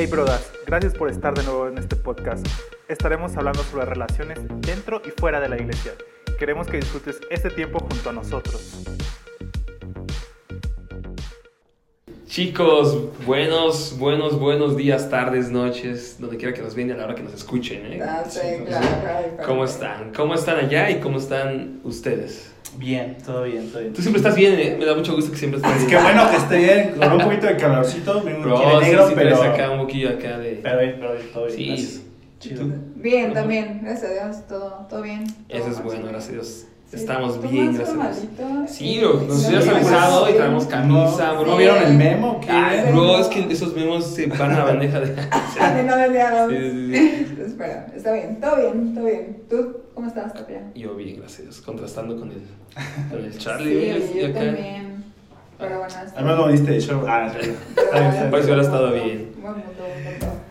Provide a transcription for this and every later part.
Hey brodas, gracias por estar de nuevo en este podcast. Estaremos hablando sobre relaciones dentro y fuera de la iglesia. Queremos que disfrutes este tiempo junto a nosotros. Chicos, buenos, buenos, buenos días, tardes, noches, donde quiera que nos vean y a la hora que nos escuchen. ¿eh? Ah, sí, claro, claro, claro. ¿Cómo están? ¿Cómo están allá y cómo están ustedes? Bien, todo bien, todo bien. Tú siempre estás bien, ¿eh? Me da mucho gusto que siempre estés Es bien. que bueno que esté bien, con un poquito de calorcito, de sí, negro, sí, pero, acá un poquillo acá de... pero bien, pero bien, todo bien. Sí. Bien, también, gracias a Dios, todo, todo bien. Eso es bueno, gracias a Dios. Sí, Estamos bien, gracias a Dios. formalito, Sí, bro, nos no hubieras me avisado y traemos camisa, ¿No, bro. ¿No vieron el memo? ¿Qué? Sí. bro, es que esos memos se van a bandeja de... Ah, de no deseados. Sí, sí, sí. Espera, está bien, todo bien, todo bien. ¿Tú cómo estás, Tapia? Yo bien, gracias contrastando con el, con el Sí, Charlie. Y yo acá. también. Pero bueno, está Al menos no diste de show. Ah. Pues hubiera estado bien.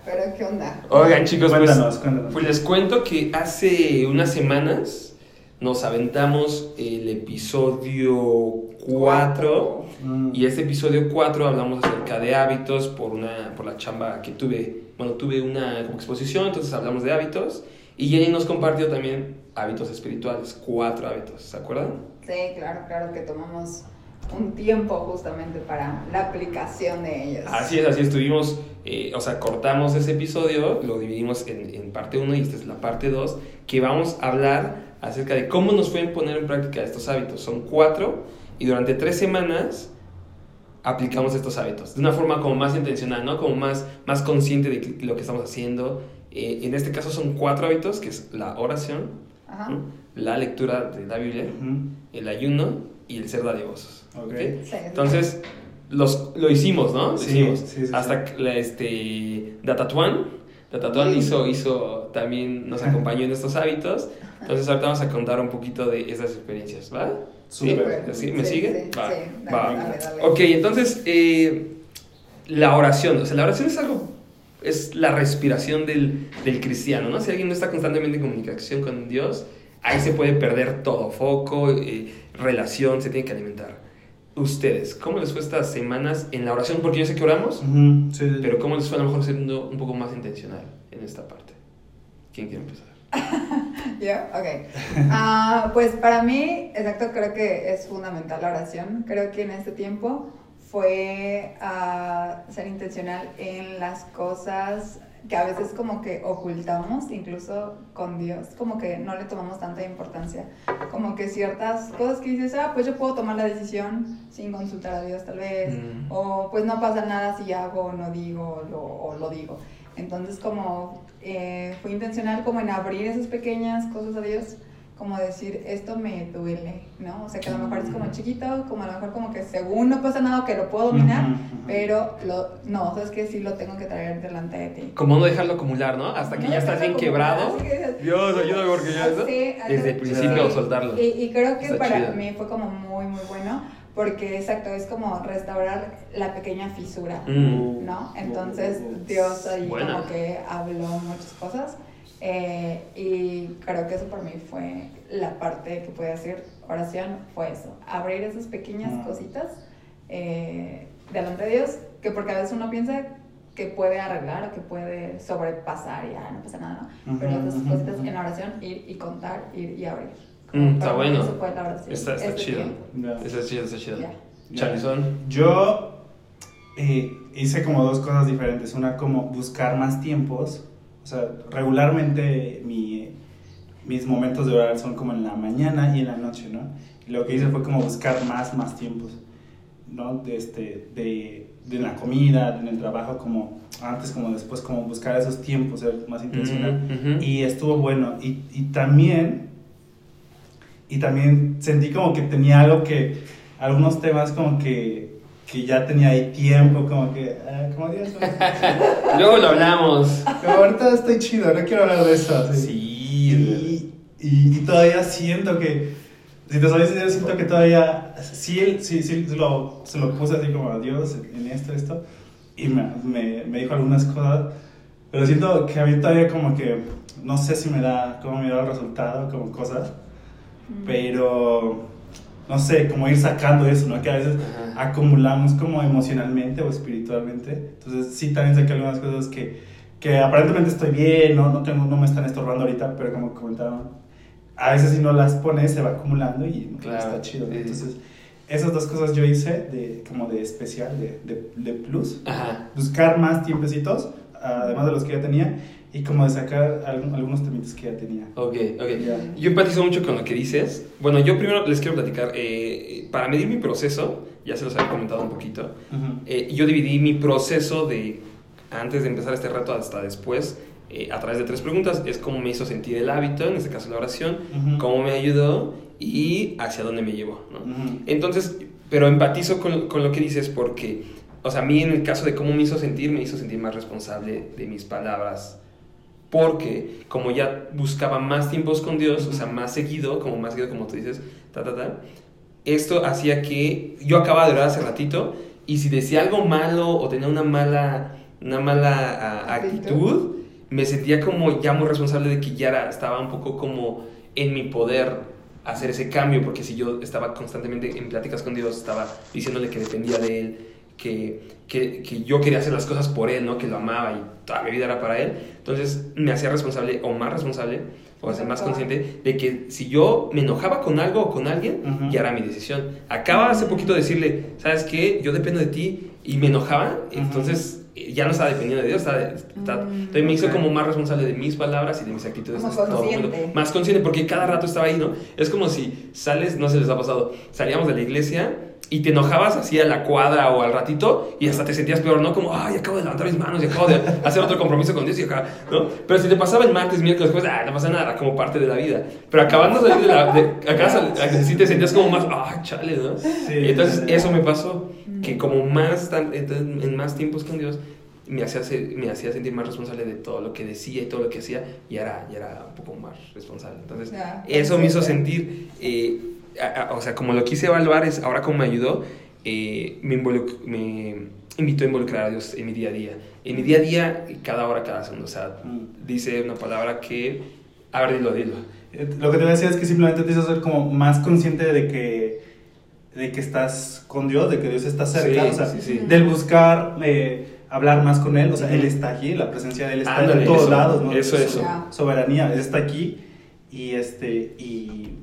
Pero ¿qué onda? Oigan, chicos, pues, Cuéntanos, cuéntanos. pues les cuento que hace unas semanas nos aventamos el episodio 4 Mm. y este episodio 4 hablamos acerca de hábitos por una por la chamba que tuve. Bueno, tuve una como exposición, entonces hablamos de hábitos y Jenny nos compartió también hábitos espirituales, cuatro hábitos, ¿se acuerdan? Sí, claro, claro que tomamos un tiempo justamente para la aplicación de ellos. Así es, así estuvimos, eh, o sea, cortamos ese episodio, lo dividimos en, en parte 1 y esta es la parte 2, que vamos a hablar acerca de cómo nos pueden poner en práctica estos hábitos. Son cuatro y durante tres semanas aplicamos estos hábitos de una forma como más intencional, ¿no? Como más, más consciente de lo que estamos haciendo. Eh, en este caso son cuatro hábitos, que es la oración, la lectura de la Biblia, el ayuno y el ser dadivosos. Ok. ¿ok? Sí, sí. Entonces, los, lo hicimos, ¿no? Lo Sí, hicimos. sí, sí, Hasta la, este, Datatuan, Datatuan hizo, hizo, también nos acompañó en estos hábitos. Entonces, ahorita vamos a contar un poquito de esas experiencias, ¿va? Súper. ¿Sí? ¿Me Sí, sigue? sí, va. Dale, va. dale, dale. Ok, entonces, eh, la oración. O sea, la oración es algo, es la respiración del, del cristiano, ¿no? Si alguien no está constantemente en comunicación con Dios, ahí se puede perder todo, foco, eh, relación, se tiene que alimentar. Ustedes, ¿cómo les fue estas semanas en la oración? Porque yo sé que oramos, Ujú, sí, sí. pero ¿cómo les fue a lo mejor siendo un poco más intencional en esta parte? ¿Quién quiere empezar? ¿Yo? Ok. Ah, pues para mí, exacto, creo que es fundamental la oración. Creo que en este tiempo fue ah, ser intencional en las cosas que a veces como que ocultamos, incluso con Dios, como que no le tomamos tanta importancia. Como que ciertas cosas que dices, ah, pues yo puedo tomar la decisión sin consultar a Dios tal vez, Mm. o pues no pasa nada si hago o no digo lo, o lo digo. Entonces como eh, fue intencional como en abrir esas pequeñas cosas a Dios, como decir, esto me duele, ¿no? O sea, que a lo mejor es como chiquito, como a lo mejor como que según no pasa nada que lo puedo dominar, Ujú, ujú. pero lo, no, sabes que sí lo tengo que traer delante de ti. Como no dejarlo acumular, ¿no? Hasta que No ya estás bien quebrado. que Dios, ayúdame porque ya eso. Sí, Desde el sí. principio soltarlo. Y, y creo que Está para chido. mí fue como muy, muy bueno, porque exacto, es como restaurar la pequeña fisura, Mm. ¿no? Entonces Dios ahí Buena. como que habló muchas cosas. Eh, y creo que eso para mí fue la parte que puede decir oración, fue eso, abrir esas pequeñas Mm. cositas eh, delante de Dios, que porque a veces uno piensa que puede arreglar o que puede sobrepasar y ya no pasa nada, ¿no? Pero Ujú, esas ujú, cositas ujú. en oración, ir y contar, ir y abrir. Mm, está bueno. Eso fue la oración. Está, está este chido. Ya. Está chido, está chido. Charlison. Yo eh, hice como dos cosas diferentes. Una como buscar más tiempos. O sea, regularmente mi, mis momentos de orar son como en la mañana y en la noche, ¿no? Y lo que hice fue como buscar más, más tiempos, ¿no? De, este, de, de la comida, en el trabajo, como antes como después, como buscar esos tiempos, ser más intencional. Y estuvo bueno. Y, y también, y también sentí como que tenía algo que, algunos temas como que, que ya tenía ahí tiempo, como que, ah, como Dios, Luego lo hablamos. pero ahorita estoy chido, no quiero hablar de eso. así. Sí. Y, y, y todavía siento que, si te soy sincero, siento que todavía, sí, sí, sí, se lo, se lo puse así como a Dios en esto, esto, y me, me, me dijo algunas cosas, pero siento que a mí todavía como que, no sé si me da, cómo me da el resultado, como cosas, Mm. pero, no sé, como ir sacando eso, ¿no? Que a veces Ajá. acumulamos como emocionalmente o espiritualmente. Entonces sí, también saqué algunas cosas que, que aparentemente estoy bien, ¿no? No, tengo, no me están estorbando ahorita, pero como comentaban, a veces si no las pones se va acumulando y Claro, está chido. ¿no? sí. Entonces esas dos cosas yo hice de, como de especial, de, de, de plus. Ajá. Buscar más tiempecitos, además de los que ya tenía, y como de sacar algunos temitas que ya tenía. Ok, ok. Ya. Yo empatizo mucho con lo que dices. Bueno, yo primero les quiero platicar. eh, para medir mi proceso, ya se los había comentado un poquito. Ujú. eh, yo dividí mi proceso de antes de empezar este reto hasta después eh, a través de tres preguntas. Es cómo me hizo sentir el hábito, en este caso la oración, Ujú. cómo me ayudó y hacia dónde me llevó. ¿no? Ujú. Entonces, pero empatizo con, con lo que dices porque, o sea, a mí en el caso de cómo me hizo sentir, me hizo sentir más responsable de mis palabras. Porque como ya buscaba más tiempos con Dios, o sea, más seguido, como más seguido, como tú dices, ta, ta, ta, esto hacía que yo acababa de orar hace ratito y si decía algo malo o tenía una mala, una mala Actitud. actitud, me sentía como ya muy responsable de que ya era- estaba un poco como en mi poder hacer ese cambio, porque si yo estaba constantemente en pláticas con Dios, estaba diciéndole que dependía de Él, que, que, que yo quería hacer las cosas por Él, ¿no? que lo amaba y toda mi vida era para Él, entonces me hacía responsable o más responsable o sea, más consciente de que si yo me enojaba con algo o con alguien, Ujú. ya era mi decisión. Acaba hace poquito de decirle, ¿sabes qué? Yo dependo de ti y me enojaba, entonces eh, ya no estaba dependiendo de Dios, estaba, estaba- entonces me hizo como más responsable de mis palabras y de mis actitudes. Todo mundo. consciente. Más consciente, porque cada rato estaba ahí, ¿no? Es como si sales, no se les ha pasado, salíamos de la iglesia y te enojabas así a la cuadra o al ratito y hasta te sentías peor, ¿no? Como, ay, acabo de levantar mis manos y acabo de hacer otro compromiso con Dios y acá, ¿no? Pero si te pasaba el martes, miércoles, pues, ah, no pasa nada, era como parte de la vida. Pero acabando de salir de la... De, acá sal- sí te sentías como más, ah, chale, ¿no? Sí, Y entonces eso me pasó, que como más, tan- en más tiempos con Dios, me hacía, me hacía sentir más responsable de todo lo que decía y todo lo que hacía, y era, y era un poco más responsable. Entonces, Ya, eso me hizo sentir, eh, a- a- o sea, como lo quise evaluar, es ahora como me ayudó, eh, me, me invitó a involucrar a Dios en mi día a día. En mi día a día, cada hora, cada segundo. O sea, Mm. dice una palabra que, a ver, dilo, dilo. Eh, Lo que te voy a decir es que simplemente te hizo ser como más consciente de que, de que estás con Dios, de que Dios está cerca, Sí, o sea, sí, sí. del buscar eh, hablar más con Él, o sea. Él está aquí, la presencia de Él está Ándale, en todos eso, lados, ¿no? eso, eso. Soberanía, Él está aquí y, este, y,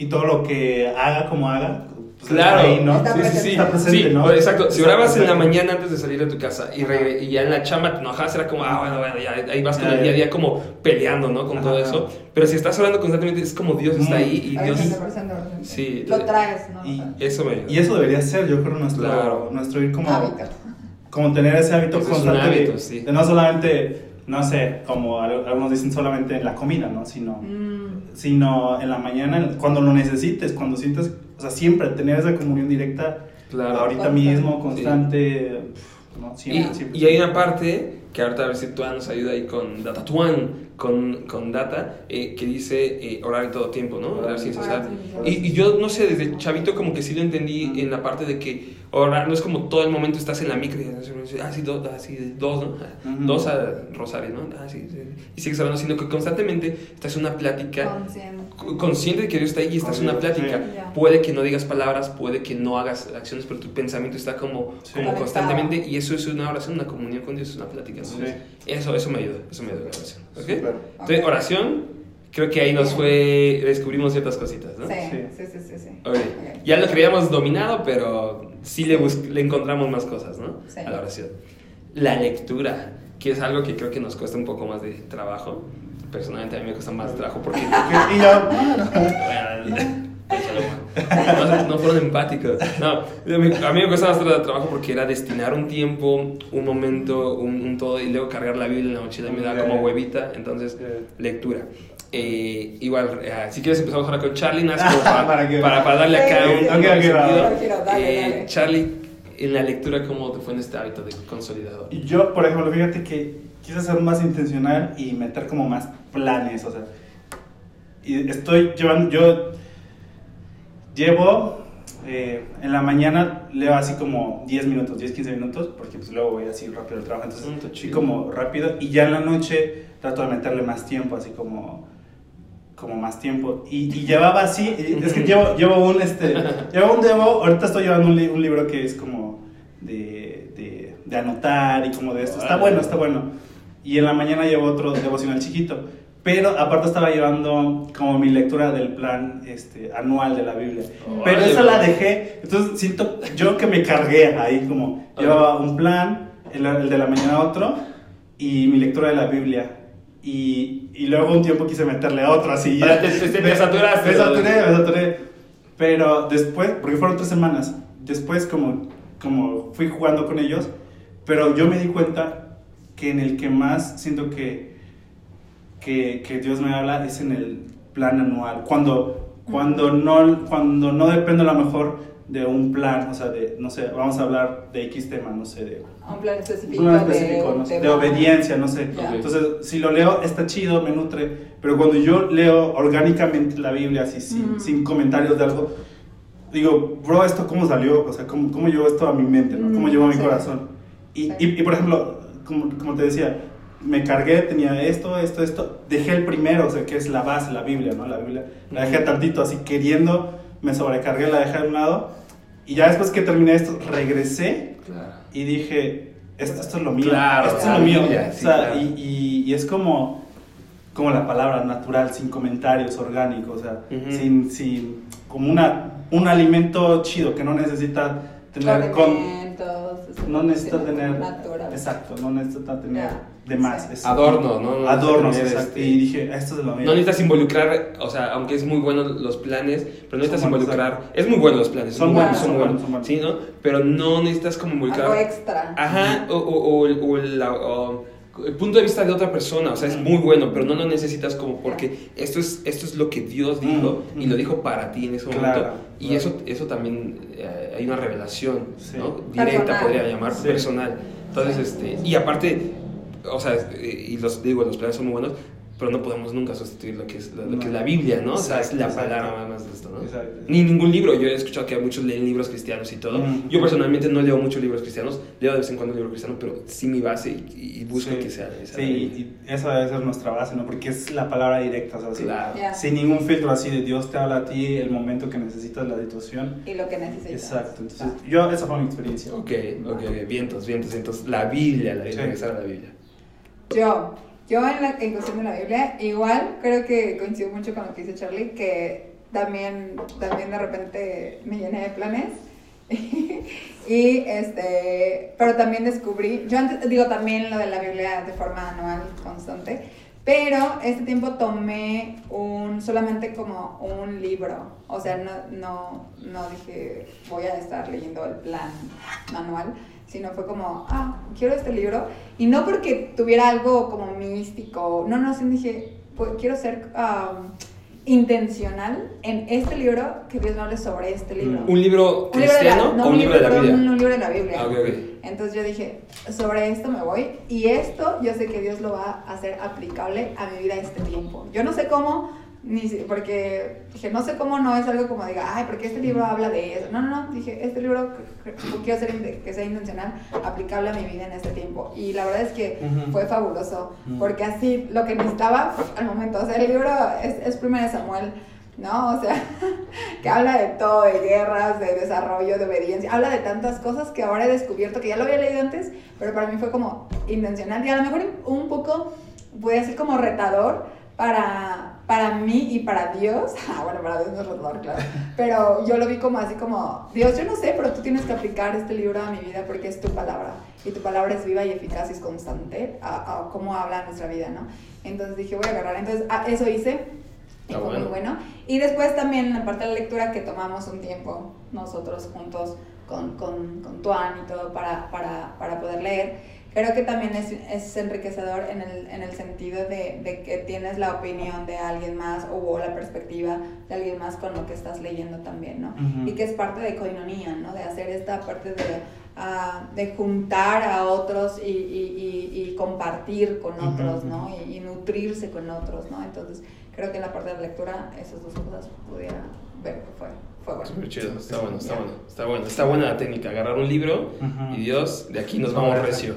y todo lo que haga como haga, pues, Claro, está ahí, ¿no? Está sí, sí, presente. sí. Está presente, Sí, ¿no? pues, exacto. Si orabas en la mañana antes de salir de tu casa y, regre- y ya en la chamba te enojabas, era como, ah, bueno, bueno, ya ahí vas con Ya, el ya. día a día como peleando, ¿no? Con Ajá, todo eso. Pero si estás orando constantemente, es como Dios está ahí y Dios. Sí, Lo traes, ¿no? y- Eso me ayuda. Y eso debería ser, yo creo, nuestro, Claro. nuestro ir como... hábito. como tener ese hábito Ese es un constante hábito, sí. de, no solamente, no sé, como al- algunos dicen solamente en la comida, ¿no? Sino, Mm, sino en la mañana, cuando lo necesites, cuando sientes, o sea, siempre tener esa comunión directa, Claro. ahorita mismo, constante, pf, ¿no? Y, Siempre, siempre. y hay una parte que ahorita a ver si Tuan nos ayuda ahí con Data Tuan, con, con Data, eh, que dice eh, orar en todo tiempo, ¿no? Orar sin cesar. Sin cesar. Y, y yo, no sé, desde chavito como que sí lo entendí en la parte de que orar no es como todo el momento estás en la micro y ah, sí, do- ah, sí, dos, ¿no? Ah. Dos a Rosario, ¿no? Ah, sí, sí. Y sigues orando, sino que constantemente estás en una plática consciente. co- consciente de que Dios está ahí y estás en una plática. sí. Puede que no digas palabras, puede que no hagas acciones, pero tu pensamiento está como, Sí. como constantemente y eso es una oración, una comunión con Dios, es una plática. Entonces, eso, eso me ayuda, eso me ayuda la oración. Entonces, oración, creo que ahí nos fue, descubrimos ciertas cositas, ¿no? Sí, Sí. sí, sí, sí. Ya lo creíamos dominado, pero sí le, bus- le encontramos más cosas, ¿no? Sí. A la oración. La lectura, que es algo que creo que nos cuesta un poco más de trabajo. Personalmente a mí me cuesta más trabajo porque... Y yo, Bueno, no, no fueron empáticos. No, a mí me más tra- trabajo porque era destinar un tiempo, un momento, un, un todo y luego cargar la Biblia en la mochila me da como huevita. Entonces, lectura. Eh, igual, eh, si quieres empezamos ahora con Charlie, nada más como para, Para que- para, para darle acá un, sentido. Eh. Charlie, en la lectura, ¿cómo te fue en este hábito de consolidador? Yo, por ejemplo, fíjate que quise ser más intencional y meter como más planes, o sea, y estoy llevando, yo llevo eh, en la mañana leo así como 10 minutos, 10, 15 minutos, porque pues luego voy así rápido al trabajo, entonces sí chido. como rápido, y ya en la noche trato de meterle más tiempo, así como como más tiempo. Y, y llevaba así, y es que llevo, llevo un, este, llevo un debo, ahorita estoy llevando un, li- un libro que es como de, de, de anotar y como de esto. Está bueno, está bueno. Y en la mañana llevo otro devocional chiquito. Pero aparte estaba llevando como mi lectura del plan este, anual de la Biblia. Pero Órale, esa la dejé, entonces siento yo que me cargué ahí, como llevaba un plan, el, el de la mañana otro, y mi lectura de la Biblia. Y, y luego un tiempo quise meterle otro, así ya. Te- te- te- te saturaste, Me saturé, me saturé. Pero después, porque fueron tres semanas, después como, como fui jugando con ellos, pero yo me di cuenta que en el que más siento que, que, que Dios me habla es en el plan anual. Cuando, cuando, no, cuando no depende a lo mejor de un plan, o sea, de, no sé, vamos a hablar de X tema, no sé, de Un plan específico, un plan específico, de, no sé, de obediencia, no sé. Ya. Entonces, si lo leo, está chido, me nutre, pero cuando yo leo orgánicamente la Biblia, así, sin, Mm. sin comentarios de algo, digo, bro, ¿esto cómo salió? O sea, ¿cómo, cómo llegó esto a mi mente? ¿no? ¿Cómo llegó a mi sí. corazón? Y, Sí. y, y, por ejemplo, como, como te decía, me cargué, tenía esto, esto, esto, dejé el primero, o sea, que es la base, la Biblia, ¿no? La Biblia, la dejé tantito, así queriendo, me sobrecargué, la dejé a un lado, y ya después que terminé esto, regresé Claro. y dije, esto, esto es lo mío, Claro, esto es lo mío. Biblia, o sí, sea, claro. y, y- y es como, como la palabra natural, sin comentarios, orgánico, o sea, Ujú. sin, sin, como una, un alimento chido que no necesita tener con... No necesita tener... natural. Exacto, no necesita tener Ya, de más. es- Adorno, ¿no? No Adornos, tener, exacto. este, Y dije, esto es lo mío. No necesitas involucrar, o sea, aunque es muy bueno los planes, pero no necesitas Son buenos, involucrar. Es muy bueno los planes, Son buenos, son buenos, buenos, son Sí, ¿no? Pero no necesitas como involucrar. Algo extra. Ajá, o, o, o el- o la- o el punto de vista de otra persona, o sea, es muy bueno, pero no lo necesitas como porque esto es, esto es lo que Dios dijo Mm, y lo dijo para ti en ese Claro, momento. Y claro. eso, eso también eh, hay una revelación, Sí. ¿no? Directa, Personal. podría llamar, Sí. personal. Entonces, este, y aparte, o sea, y los digo, los planes son muy buenos, pero no podemos nunca sustituir lo que es, lo, lo que es la Biblia, ¿no? o sea, es Exacto, la exacto. palabra más, más de esto, ¿no? Exacto. Ni ningún libro. Yo he escuchado que muchos leen libros cristianos y todo. Mm. Yo personalmente no leo muchos libros cristianos. Leo de vez en cuando libros cristianos, pero sí mi base y, y busco Sí. que sea esa. Sí, y esa debe ser nuestra base, ¿no? Porque es la palabra directa, o sea, sí. Claro. Ya. sin ningún filtro así de Dios te habla a ti el momento que necesitas la situación. Y lo que necesitas. Exacto, entonces yo, esa fue mi experiencia. Ok, ok, ok. Vientos, vientos. Entonces, la Biblia, la Biblia, Sí. la Biblia. Yo, yo en la en cuestión de la Biblia, igual creo que coincido mucho con lo que dice Charlie, que también, también de repente me llené de planes. y este, pero también descubrí, yo antes digo también lo de la Biblia de forma anual constante, pero este tiempo tomé un, solamente como un libro, o sea, no, no, no dije voy a estar leyendo el plan anual, sino fue como, ah, quiero este libro, y no porque tuviera algo como místico, no, no, sí dije, pues, quiero ser um, intencional en este libro, que Dios me hable sobre este libro. ¿Un libro Un libro de la- cristiano no, o un libro de la Biblia? Un libro de la Biblia. Ah, ok, ok. Entonces yo dije, sobre esto me voy y esto yo sé que Dios lo va a hacer aplicable a mi vida este tiempo. Yo no sé cómo, ni porque dije, no sé cómo no es algo como diga, ay, porque este libro habla de eso. No, no, no, dije, este libro quiero hacer que sea intencional, aplicable a mi vida en este tiempo. Y la verdad es que Ujú. fue fabuloso, Ujú. porque así lo que necesitaba al momento, o sea, el libro es, es primero de Samuel. ¿no? O sea, que habla de todo, de guerras, de desarrollo, de obediencia, habla de tantas cosas que ahora he descubierto que ya lo había leído antes, pero para mí fue como intencional y a lo mejor un poco, puede ser como retador para, para mí y para Dios, ah, bueno, para Dios no es retador, claro, pero yo lo vi como así como, Dios, yo no sé, pero tú tienes que aplicar este libro a mi vida porque es tu palabra y tu palabra es viva y eficaz y es constante a, a cómo habla nuestra vida, ¿no? Entonces dije, voy a agarrar, entonces ah, eso hice. Y fue muy bueno. bueno. Y después también en la parte de la lectura que tomamos un tiempo nosotros juntos con, con, con Tuan y todo para, para, para poder leer, creo que también es, es enriquecedor en el, en el sentido de, de que tienes la opinión de alguien más o la perspectiva de alguien más con lo que estás leyendo también, ¿no? Y que es parte de coinonía, ¿no? De hacer esta parte de, ah, de juntar a otros y, y, y, y compartir con otros, ¿no? Y, y nutrirse con otros, ¿no? Entonces, creo que en la parte de la lectura esas dos cosas pudiera ver que fue, fue bueno. Súper chido, está bueno, está bueno, está bueno. Está buena la técnica, agarrar un libro y Dios, de aquí nos vamos recio.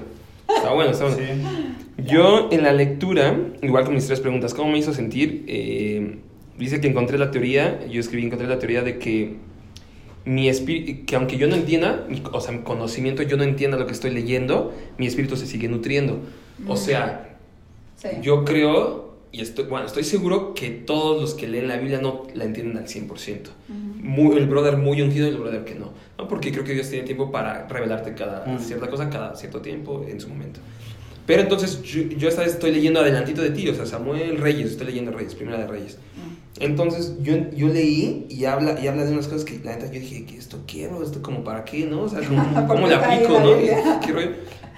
Está bueno, está bueno. Sí. Yo en la lectura, igual con mis tres preguntas, ¿cómo me hizo sentir? Eh, dice que encontré la teoría, yo escribí, encontré la teoría de que mi espíritu, que aunque yo no entienda, mi- o sea, mi conocimiento, yo no entienda lo que estoy leyendo, mi espíritu se sigue nutriendo. O sea, Sí. yo creo, y estoy, bueno, estoy seguro que todos los que leen la Biblia no la entienden al 100%. Ujú. Muy, el brother muy ungido y el brother que no, ¿no? Porque creo que Dios tiene tiempo para revelarte cada Mm. cierta cosa, cada cierto tiempo, en su momento. Pero entonces yo, yo esta vez estoy leyendo adelantito de ti, o sea, Samuel Reyes, estoy leyendo Reyes, Primera de Reyes. Entonces yo, yo leí y habla, y habla de unas cosas que la neta yo dije, que esto quiero, esto como para qué, ¿no? O sea, como, ¿Por ¿cómo qué le aplico, no? ¿Qué rollo?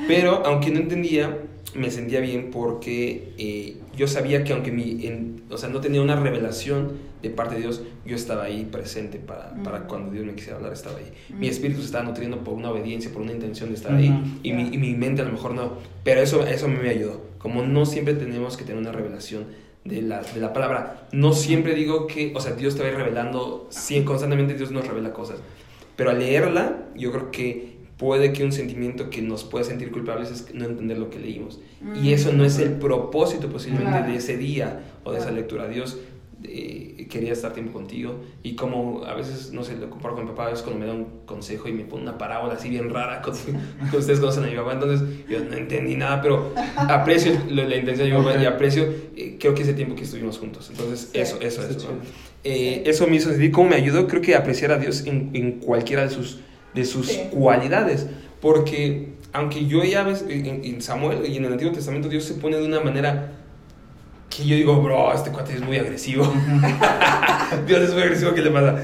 Pero aunque no entendía, me sentía bien porque eh, yo sabía que aunque mi, en- o sea, no tenía una revelación de parte de Dios, yo estaba ahí presente para, para cuando Dios me quisiera hablar, estaba ahí. Mi espíritu se estaba nutriendo por una obediencia, por una intención de estar ahí, y, mi, y mi mente a lo mejor no. Pero eso, eso me ayudó. Como no siempre tenemos que tener una revelación de la, de la palabra, no siempre digo que, o sea, Dios te va a ir revelando, sí, constantemente Dios nos revela cosas. Pero al leerla, yo creo que puede que un sentimiento que nos pueda sentir culpables es no entender lo que leímos. Y eso no es el propósito posiblemente Claro. de ese día o de esa lectura. Dios eh, quería estar tiempo contigo y como a veces, no sé, lo comparo con mi papá, a veces cuando me da un consejo y me pone una parábola así bien rara, con, que ustedes conocen a mi papá, entonces yo no entendí nada, pero aprecio la intención de mi papá y aprecio, eh, creo que ese tiempo que estuvimos juntos. Entonces, Sí. eso, eso, Está eso. ¿no? Eh. Eso me hizo sentir cómo me ayudó, creo que apreciar a Dios en, en cualquiera de sus, de sus Sí. cualidades. Porque aunque yo ya ves en, en Samuel y en el Antiguo Testamento Dios se pone de una manera que yo digo, bro, este cuate es muy agresivo. Dios es muy agresivo, ¿qué le pasa?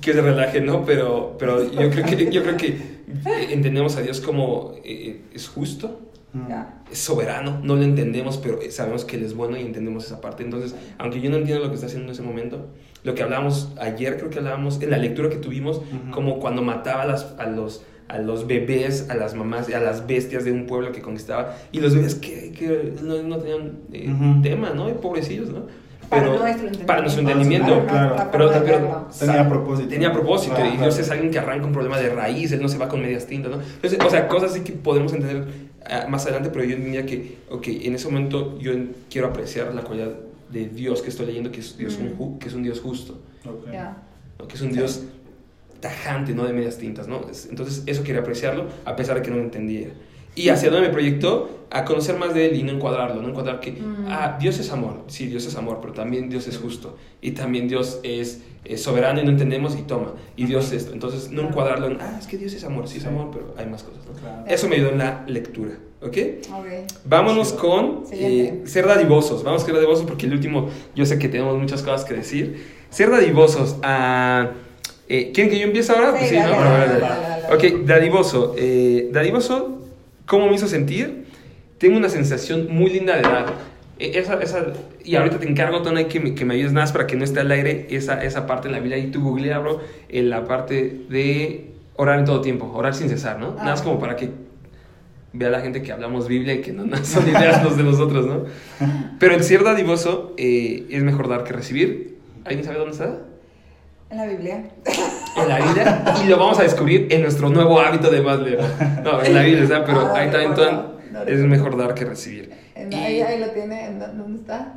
Que se relaje, ¿no? Pero, pero yo, creo que, yo creo que eh, entendemos a Dios como eh, es justo, Mm. Es soberano, no lo entendemos, pero sabemos que Él es bueno y entendemos esa parte. Entonces, aunque yo no entiendo lo que está haciendo en ese momento, lo que hablábamos ayer, creo que hablábamos en la lectura que tuvimos, Ujú. como cuando mataba a, las- a los, a los bebés, a las mamás, a las bestias de un pueblo que conquistaba, y los bebés que, que no, no tenían eh, Ujú. tema, ¿no? Y pobrecillos, ¿no? Para Pero- nuestro entendimiento. para nuestro entendimiento, Para pero- forma de pero- verlo. Tenía propósito. Tenía propósito Claro, y claro. Dios es alguien que arranca un problema de raíz, Él no se va con medias tintas, ¿no? Entonces, o sea, cosas así que podemos entender ah, más adelante, pero yo entendía que, ok, en ese momento yo quiero apreciar la cualidad de Dios que estoy leyendo, que es, Dios un, Mm. ju- que es un Dios justo. ¿no? que es un. Dios tajante, no de medias tintas, ¿no? Es- Entonces, eso quería apreciarlo, a pesar de que no lo entendía. Y hacia dónde me proyectó a conocer más de él y no encuadrarlo, no encuadrar que, Mm. ah, Dios es amor, sí, Dios es amor, pero también Dios es justo y también Dios es, es soberano y no entendemos y toma, y Dios esto. Entonces, no encuadrarlo en, ah, es que Dios es amor, sí es Sí. amor, pero hay más cosas, ¿no? Claro. Eso me ayudó en la lectura, ¿ok? Ok. Vámonos con eh, ser dadivosos. Vamos a ser dadivosos porque el último, yo sé que tenemos muchas cosas que decir. Ser dadivosos. ah, eh, ¿Quieren que yo empiece ahora? Sí, Pues sí, dale, ¿no? dale, dale. Ok, dadivoso. Eh, dadivoso, ¿cómo me hizo sentir? Tengo una sensación muy linda de dar. Eh, Esa, esa, y ahorita te encargo, Tona, que me, que me ayudes más para que no esté al aire esa, esa parte en la Biblia. Y tú googlea, bro, en la parte de orar en todo tiempo, orar sin cesar, ¿no? Ah. Nada más como para que vea la gente que hablamos Biblia y que no, no son ideas los de nosotros, ¿no? Pero el ser dadivoso eh, es mejor dar que recibir. ¿Alguien sabe dónde está? En la Biblia. En la Biblia. Y lo vamos a descubrir en nuestro nuevo hábito de más leer. No, en la Biblia. Pero Ah, ahí también no es mejor dar que recibir. En- Y- ahí, ahí lo tiene. ¿En dó- ¿Dónde está?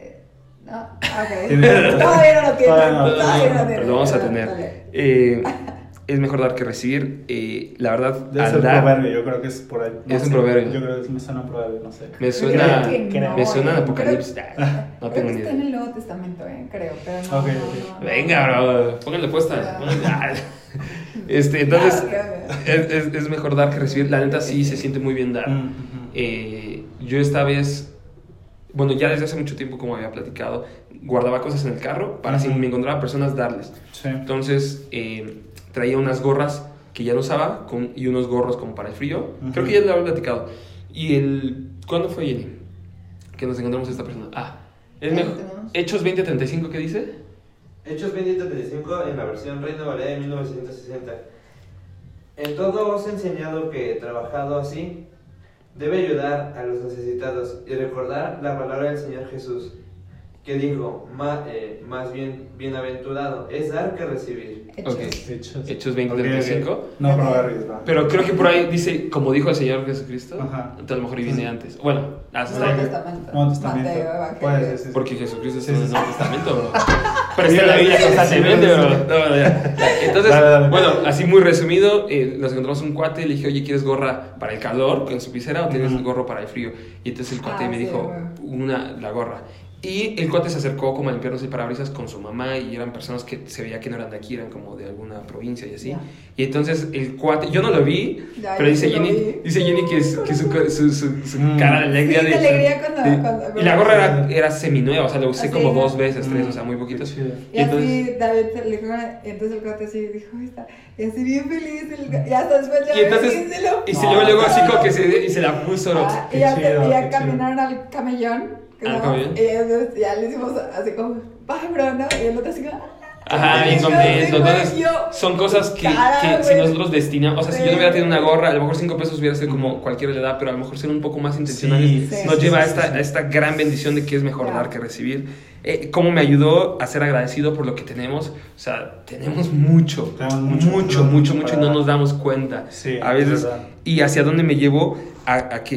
Eh, No, ok. Todavía no lo tiene. Todavía no, lo tiene. Lo vamos a tener. Eh, es mejor dar que recibir. Eh, la verdad, Debe al ser dar, proverbio, yo creo que es por ahí. no Es un sé, proverbio. Yo creo que me suena un proverbio, no sé. me Creo suena, que no, me suena eh. a Apocalipsis. Ah, No Creo tengo que ni está idea. en el Nuevo Testamento, ¿eh? Creo, pero no. Ok, no, ok. no, no. Venga, bro, pónganle puesta. Ah. Este, entonces, es, es- es mejor dar que recibir. La neta sí se siente muy bien dar. Mm. Eh, yo esta vez, bueno, ya desde hace mucho tiempo, como había platicado, guardaba cosas en el carro para si me encontraba personas darles. Sí. Entonces, eh, traía unas gorras que ya no usaba con, y unos gorros como para el frío. Ujú. Creo que ya lo había platicado. Y el... ¿Cuándo fue, Jenny? Que nos encontramos a esta persona. Ah, es mejor. tenemos. Hechos 2035, ¿qué dice? Hechos 2035 en la versión Reina Valera de 1960. En todo os he enseñado que, trabajado así, debe ayudar a los necesitados y recordar la palabra del Señor Jesús, que dijo, "Ma- eh, más bien bienaventurado, es dar que recibir. Hechos. Ok. Hechos. Hechos 20, Ok, ok. 35. No, Proverbios, va. Pero creo que por ahí dice, como dijo el Señor Jesucristo, Ajá. entonces a lo mejor viene antes. Bueno, hasta Nuevo ahí. Testamento. Nuevo Testamento. Ser, sí, sí. Porque Jesucristo está Sí, en el Nuevo. Testamento, bro. Pero está en la Biblia constantemente, bro. No, ya. Entonces, Dale, dale. bueno, así muy resumido, eh, nos encontramos un cuate y le dije, oye, ¿quieres gorra para el calor con su visera o tienes Ujú. gorro para el frío? Y entonces el cuate Ah, me sí, dijo, una, la gorra. Y el cuate se acercó como a limpiarnos el parabrisas con su mamá y eran personas que se veía que no eran de aquí, eran como de alguna provincia y así. Ya. Y entonces el cuate, yo no lo vi, Ya, pero dice sí Jenny, vi. dice Jenny que, su, que su, su, su- su Mm. cara de alegría Sí, de... de alegría cuando- de- cuando- y la gorra era, era seminueva, o sea, la usé Así como dos veces, tres, Mm. o sea, muy poquitos. Qué chido. Y Entonces- así David le dijo, y entonces el cuate así dijo, "Ahí está, y así bien feliz, el, y hasta después ya Y entonces, bien se lo y se luego, luego así como que se, y se la puso. Ah, y ya, chido, y ya caminaron al camellón. Camellón. Y entonces ya le hicimos así como, bye, bro, ¿no? Y el otro así como, Ajá, bien contento. Entonces, son cosas que, cara, que si nosotros destinamos, o sea, si yo no hubiera tenido una gorra, a lo mejor cinco pesos hubiera sido como cualquiera le da, pero a lo mejor ser un poco más intencionales Sí, sí, nos sí, lleva a esta, a esta gran bendición de que es mejor dar que recibir. Eh, ¿Cómo me ayudó a ser agradecido por lo que tenemos? O sea, tenemos mucho, Tenemos mucho, mucho, mucho, mucho mucho, para y no nos damos cuenta. Sí, a veces, y hacia dónde me llevo a, a que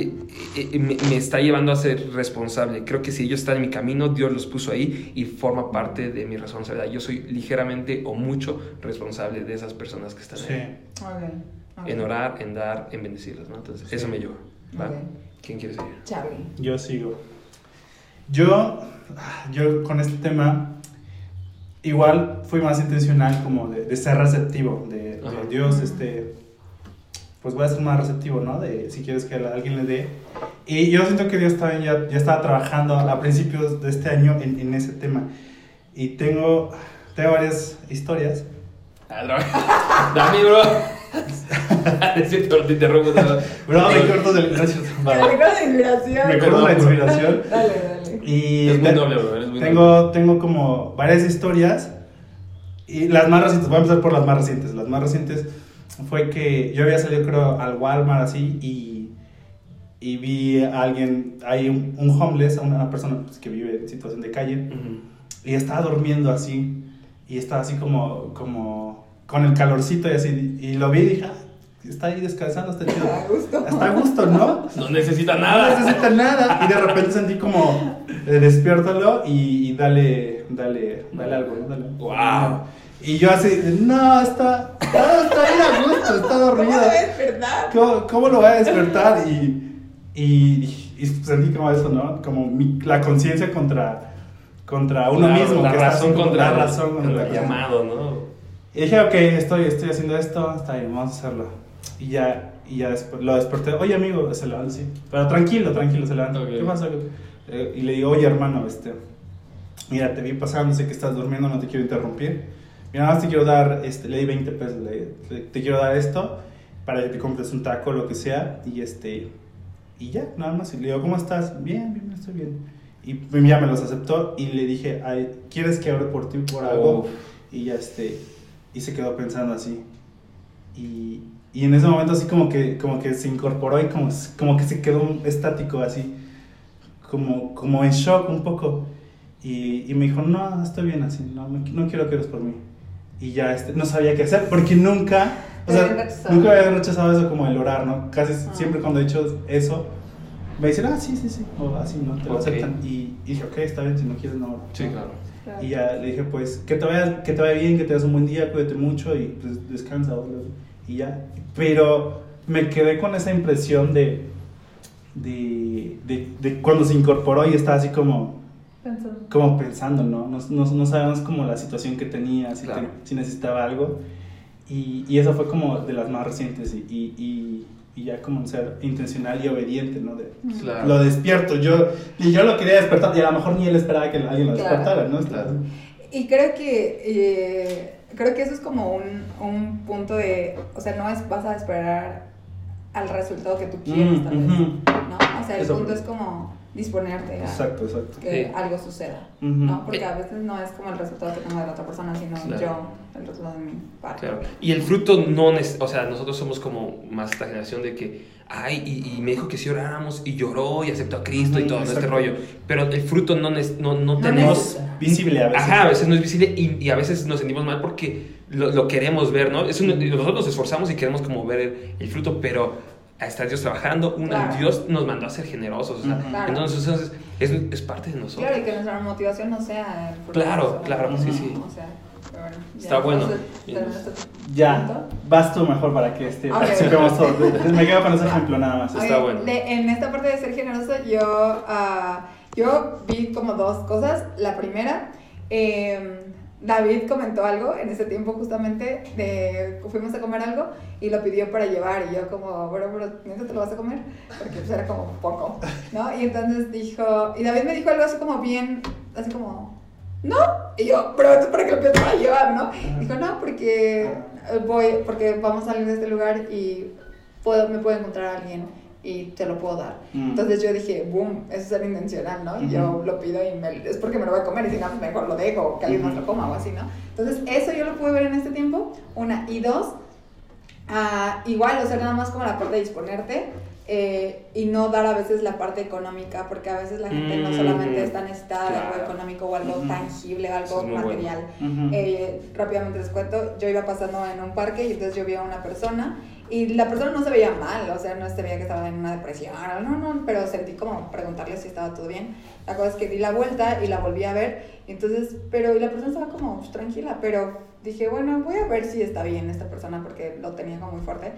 eh, eh, me, me está llevando a ser responsable. Creo que si ellos están en mi camino, Dios los puso ahí y forma parte de mi responsabilidad. Yo soy ligeramente o mucho responsable de esas personas que están Sí. ahí. ok, ok. En orar, en dar, en bendecirlas, ¿no? Entonces, Sí. eso me lleva. ¿va? Ok. ¿Quién quiere seguir? Charlie. Yo sigo. Yo, yo con este tema, igual fui más intencional como de, de ser receptivo, de, de. Dios, este, pues voy a ser más receptivo, ¿no? De si quieres que alguien le dé. Y yo siento que Dios también ya, ya estaba trabajando a principios de este año en, en ese tema. Y tengo, tengo varias historias. Dame, bro. Es cierto, te interrumpo. no. Bro, me corto del... gracias. Me recuerdo de inspiración. Me corto la inspiración. Dale, dale. Y Es muy noble, bro. Eres muy noble. Tengo, tengo como varias historias y las más recientes, voy a empezar por las más recientes. Las más recientes fue que yo había salido creo al Walmart así y, y vi a alguien, hay un, un homeless, una persona pues, que vive en situación de calle y estaba durmiendo así y estaba así como, como con el calorcito y así y lo vi y dije, "Ah, está ahí descansando, está chido. A gusto. Está a gusto, ¿no? No necesita No nada. necesita nada. Y de repente sentí como, eh, despiértalo y, y dale, dale, dale algo, ¿no? Dale. Wow. Y yo así, no, está, está, está bien a gusto, está ¿Cómo dormido. debes, verdad? ¿Cómo, cómo lo voy a despertar? Y, y, y sentí como eso, ¿no? Como mi- la conciencia contra, contra uno Claro, mismo. La que está razón contra la razón contra el llamado, ¿no? Y dije, ok, estoy, estoy haciendo esto, está bien, vamos a hacerlo. Y ya, y ya después lo desperté. Oye, amigo, se levanta así. Pero tranquilo, tranquilo, se levanta. Ok. ¿Qué pasa? Eh, y le digo, oye, hermano, este, mira, te vi pasando, sé que estás durmiendo, no te quiero interrumpir. Mira, nada más te quiero dar, este, le di 20 pesos, le, le- te quiero dar esto para que te compres un taco, lo que sea. Y este, y ya, nada más. Y le digo, ¿cómo estás? Bien, bien, estoy bien. Y ya me los aceptó y le dije, Ay, ¿quieres que ore por ti por algo? Uf. Y ya este, y se quedó pensando así. Y, y en ese momento así como que, como que se incorporó y como, como que se quedó estático así, como, como en shock un poco. Y, y me dijo, no, estoy bien así, no, no, no quiero que ores por mí. Y ya este, no sabía qué hacer, porque nunca, o sea, nunca había rechazado eso como el orar, ¿no? Casi Ah. siempre cuando he hecho eso, me dicen, ah, sí, sí, sí, o así, ¿no? Te lo aceptan. Y, y dije, ok, está bien, si no quieres, no. Sí, claro. Claro. Y ya le dije, pues, que te vaya, que te vaya bien, que te des un buen día, cuídate mucho y pues descansa. Y ya. Pero me quedé con esa impresión de, de, de, de cuando se incorporó y estaba así como, Pensando. como pensando, ¿no? No, no, no sabíamos como la situación que tenía, si, Claro. te- si necesitaba algo. Y, y eso fue como de las más recientes y, y, y, ya como ser intencional y obediente, ¿no? De, Claro. Lo despierto, yo, y yo lo quería despertar y a lo mejor ni él esperaba que alguien lo Claro. despertara, ¿no? Claro. Y creo que eh, creo que eso es como un, un punto de, o sea, no es vas a esperar al resultado que tú quieres, Mm, tal vez. ¿no? O sea, el Eso. punto es como disponerte a Exacto, exacto. que Sí. algo suceda, Ujú. ¿no? Porque a veces no es como el resultado que tengo de la otra persona, sino Claro. yo, el resultado de mi parte. Claro. Y el fruto no, o sea, nosotros somos como más esta generación de que, ay, y, y me dijo que si oráramos y lloró y aceptó a Cristo y todo ¿no? este rollo. Pero el fruto no, no, no No tenemos... necesita. Visible a veces. Ajá, a veces no es visible y, y a veces nos sentimos mal porque lo, lo queremos ver, ¿no? Es un- nosotros nos esforzamos y queremos como ver el, el fruto, pero está Dios trabajando, una, Claro. Dios nos mandó a ser generosos, o sea, Ujú. Claro. entonces, entonces es, es parte de nosotros. Claro, y que nuestra motivación no sea el Claro, claro, sí, sí. O sea, bueno, ya, Está bueno. entonces, ¿tenemos este Ya, vas tú mejor para que este, Ok. participemos todos. Me quedo con ese ejemplo nada más. Está bueno. de- en esta parte de ser generoso, yo, ah, yo vi como dos cosas. La primera, eh, David comentó algo en ese tiempo justamente, de fuimos a comer algo y lo pidió para llevar y yo como, bueno, pero ¿neta te lo vas a comer? Porque pues era como poco, ¿no? Y entonces dijo, y David me dijo algo así como bien, así como, no, y yo, pero esto para qué lo pides para llevar, ¿no? Dijo, no, porque eh, voy, porque vamos a salir de este lugar y puedo, me puede encontrar alguien y te lo puedo dar. Mm. Entonces yo dije, boom, eso es ser intencional, ¿no? Yo lo pido y me- es porque me lo voy a comer y si no, pues mejor lo dejo que alguien más lo coma o así, ¿no? Entonces eso yo lo pude ver en este tiempo, una. Y dos, ah, igual, o sea, nada más como la parte de disponerte eh, y no dar a veces la parte económica, porque a veces la gente no Mm, solamente está necesitada de algo claro. económico o algo Ujú. tangible, Eso algo es bueno. material. Ujú. Eh, rápidamente les cuento, yo iba pasando en un parque y entonces yo vi a una persona y la persona no se veía mal, o sea, no se veía que estaba en una depresión, no, no, pero sentí como preguntarle si estaba todo bien. La cosa es que di la vuelta y la volví a ver, entonces, pero y la persona estaba como pues, tranquila, pero dije, bueno, voy a ver si está bien esta persona porque lo tenía como muy fuerte.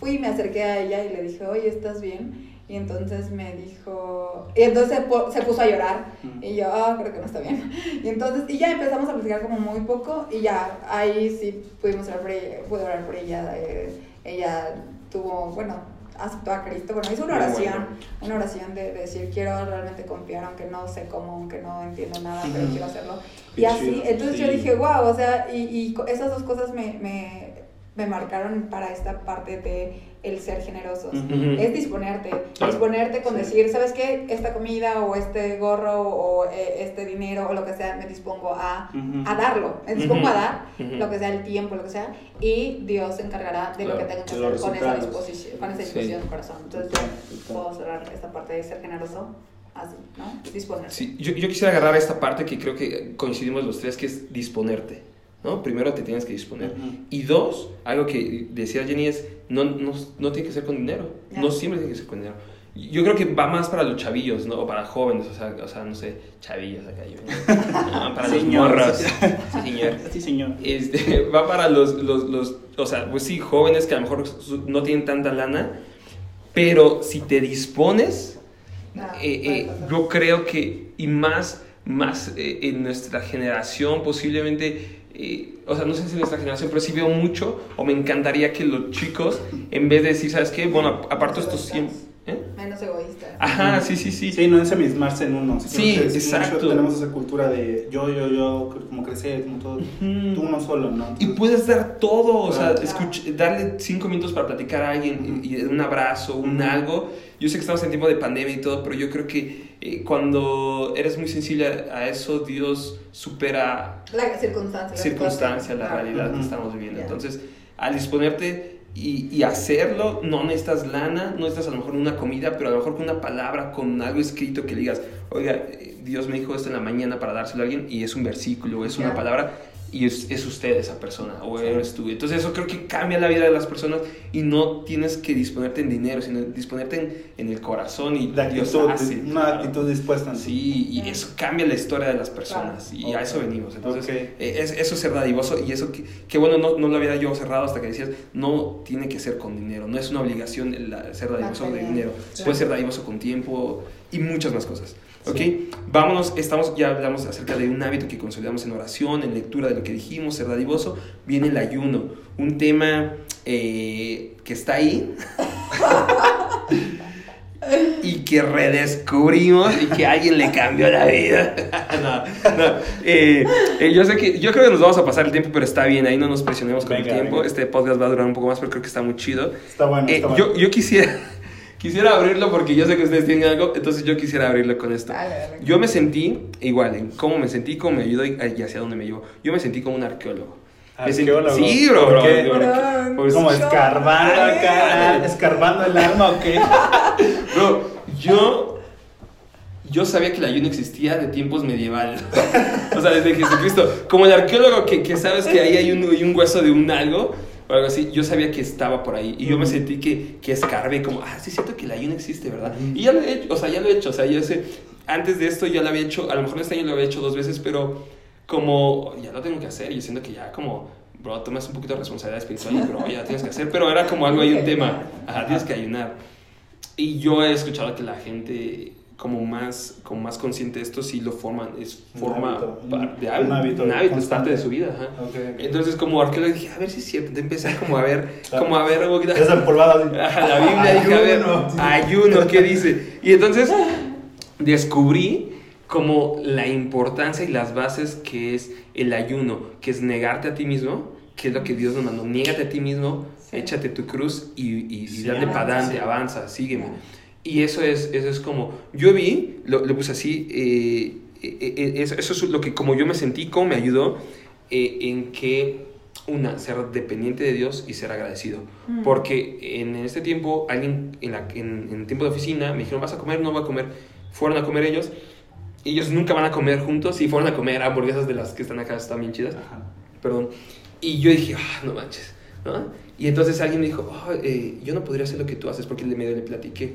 Fui y me acerqué a ella y le dije, oye, ¿estás bien? Y entonces me dijo, y entonces se, se puso a llorar. Mm. Y yo, ah, creo que no está bien. Y entonces, y ya empezamos a platicar como muy poco. Y ya, ahí sí pudimos orar por ella. Pude orar por ella. eh, ella tuvo, bueno, aceptó a Cristo. Bueno, hizo una oración. bueno. Una oración de, de decir, quiero realmente confiar, aunque no sé cómo, aunque no entiendo nada, pero quiero hacerlo. Qué Y así, chido, entonces yo sí. dije, wow, o sea, y, y esas dos cosas me, me, me marcaron para esta parte de el ser generosos. Ujú. Ujú. Es disponerte, Claro. disponerte con Sí. decir, ¿sabes qué? Esta comida o este gorro o eh, este dinero o lo que sea, me dispongo a, Ujú. a darlo, me dispongo Ujú. a dar lo que sea, el tiempo, lo que sea, y Dios se encargará de lo que Claro, tenga que de hacer con esa disposición, con esa Sí. disposición del corazón. Entonces, yo puedo cerrar esta parte de ser generoso así, ¿no? Disponerse. Sí, yo, yo quisiera agarrar esta parte que creo que coincidimos los tres, que es disponerte. ¿No? Primero te tienes que disponer. Y dos, algo que decía Jenny es, no, no, no tiene que ser con dinero. No siempre tiene que ser con dinero. Yo creo que va más para los chavillos, ¿no? O para jóvenes, o sea, o sea no sé, chavillos acá. Yo, ¿no? Para los Señor. morros. Sí, señor. Sí, señor. Este, va para los, los, los, o sea, pues sí, jóvenes que a lo mejor no tienen tanta lana, pero si te dispones, Ah, eh, eh, yo creo que, y más, más eh, en nuestra generación, posiblemente, eh, o sea, no sé si en nuestra generación, pero sí veo mucho, o me encantaría que los chicos, en vez de decir, ¿sabes qué? Bueno, aparte estos 100... ¿eh? Menos egoísta. Ajá, sí, sí, sí. Sí, no ensimismarse en uno. Sí, que es exacto. mucho- tenemos esa cultura de yo, yo, yo, como crecer, como todo. Ujú. Tú uno solo, ¿no? Y puedes dar todo, o sea, Claro. escuch- darle cinco minutos para platicar a alguien y, y un abrazo, un algo. Yo sé que estamos en tiempo de pandemia y todo, pero yo creo que cuando eres muy sensible a, eso, Dios supera La circunstancia. la circunstancia, la Claro. realidad que estamos viviendo. Entonces, al disponerte y, y hacerlo, no necesitas lana, no necesitas a lo mejor una comida, pero a lo mejor con una palabra, con algo escrito que le digas, oiga, eh, Dios me dijo esto en la mañana para dárselo a alguien y es un versículo, es una palabra y es, es usted esa persona o eres tú. Entonces eso creo que cambia la vida de las personas y no tienes que disponerte en dinero, sino disponerte en, en el corazón y Dios actitud, hace. una actitud dispuesta. sí. Sí, y eso cambia la historia de las personas Claro. y a eso venimos. Entonces, eh, es, eso es ser dadivoso y eso que, que bueno, no, no lo había yo cerrado hasta que decías, no tiene que ser con dinero, no es una obligación el, la- ser dadivoso de dinero, Claro. puede ser dadivoso con tiempo y muchas más cosas. ¿Ok? Vámonos, estamos, ya hablamos acerca de un hábito que consolidamos en oración, en lectura de lo que dijimos, ser dadivoso, viene el ayuno, un tema eh, que está ahí. y que redescubrimos y que alguien le cambió la vida. no, no. Eh, eh, yo sé que, yo creo que nos vamos a pasar el tiempo, pero está bien, ahí no nos presionemos con el tiempo. venga. Este podcast va a durar un poco más, pero creo que está muy chido. Está bueno, está bueno. yo, yo quisiera, quisiera abrirlo porque yo sé que ustedes tienen algo, entonces yo quisiera abrirlo con esto. Dale, dale. Yo me sentí igual, en cómo me sentí, cómo me ayudó y hacia dónde me llevó. Yo me sentí como un arqueólogo. Me sentí- Arqueólogo. Sí, bro. ¿Por bro, qué? bro, Bro, pues, Como escarbando acá, escarbando el alma o qué. Bro, yo. Yo sabía que el ayuno existía de tiempos medievales. o sea, desde Jesucristo. Como el arqueólogo que, que sabes que ahí hay un, hay un hueso de un algo o algo así. Yo sabía que estaba por ahí. Y yo me sentí que, que escarbé, como, ah, sí, siento que el ayuno existe, ¿verdad? Y ya lo he hecho, o sea, ya lo he hecho. O sea, yo sé. Antes de esto ya lo había hecho. A lo mejor este año lo había hecho dos veces, pero como ya lo tengo que hacer. Yo siento que ya, como, bro, tomas un poquito de responsabilidad espiritual bro, ya tienes que hacer. Pero era como algo, hay un tema. Ajá, tienes que ayunar. Y yo he escuchado que la gente como más, como más consciente de esto sí lo forman, es Un forma hábito, un- de un hábito, hábito un hábito, es constante. parte de su vida. Ajá. Ok, ok. Entonces como arqueólogo dije, a ver si es cierto, Entonces, empecé como a ver, como a ver, Desempolvado así. Ajá, la Biblia, dije, a ver, Ayuno. ayuno, ¿qué dice? Y entonces descubrí como la importancia y las bases que es el ayuno, que es negarte a ti mismo, que es lo que Dios nos mandó, niégate a ti mismo, Sí. échate tu cruz y, y, y Sí, dale para adelante, sí. avanza, sígueme. Y eso es, eso es como, yo vi, lo, lo puse así, eh, eh, eh, eso, eso es lo que como yo me sentí, cómo me ayudó eh, en que, una, ser dependiente de Dios y ser agradecido. Mm. Porque en este tiempo, alguien en, la, en, en tiempo de oficina me dijeron, ¿vas a comer? No voy a comer. Fueron a comer ellos. Ellos nunca van a comer juntos y fueron a comer hamburguesas de las que están acá, están bien chidas. Ajá. Perdón. Y yo dije, ah, no manches. ¿no? Y entonces alguien me dijo, "Ah, eh, yo no podría hacer lo que tú haces porque le medio le platiqué.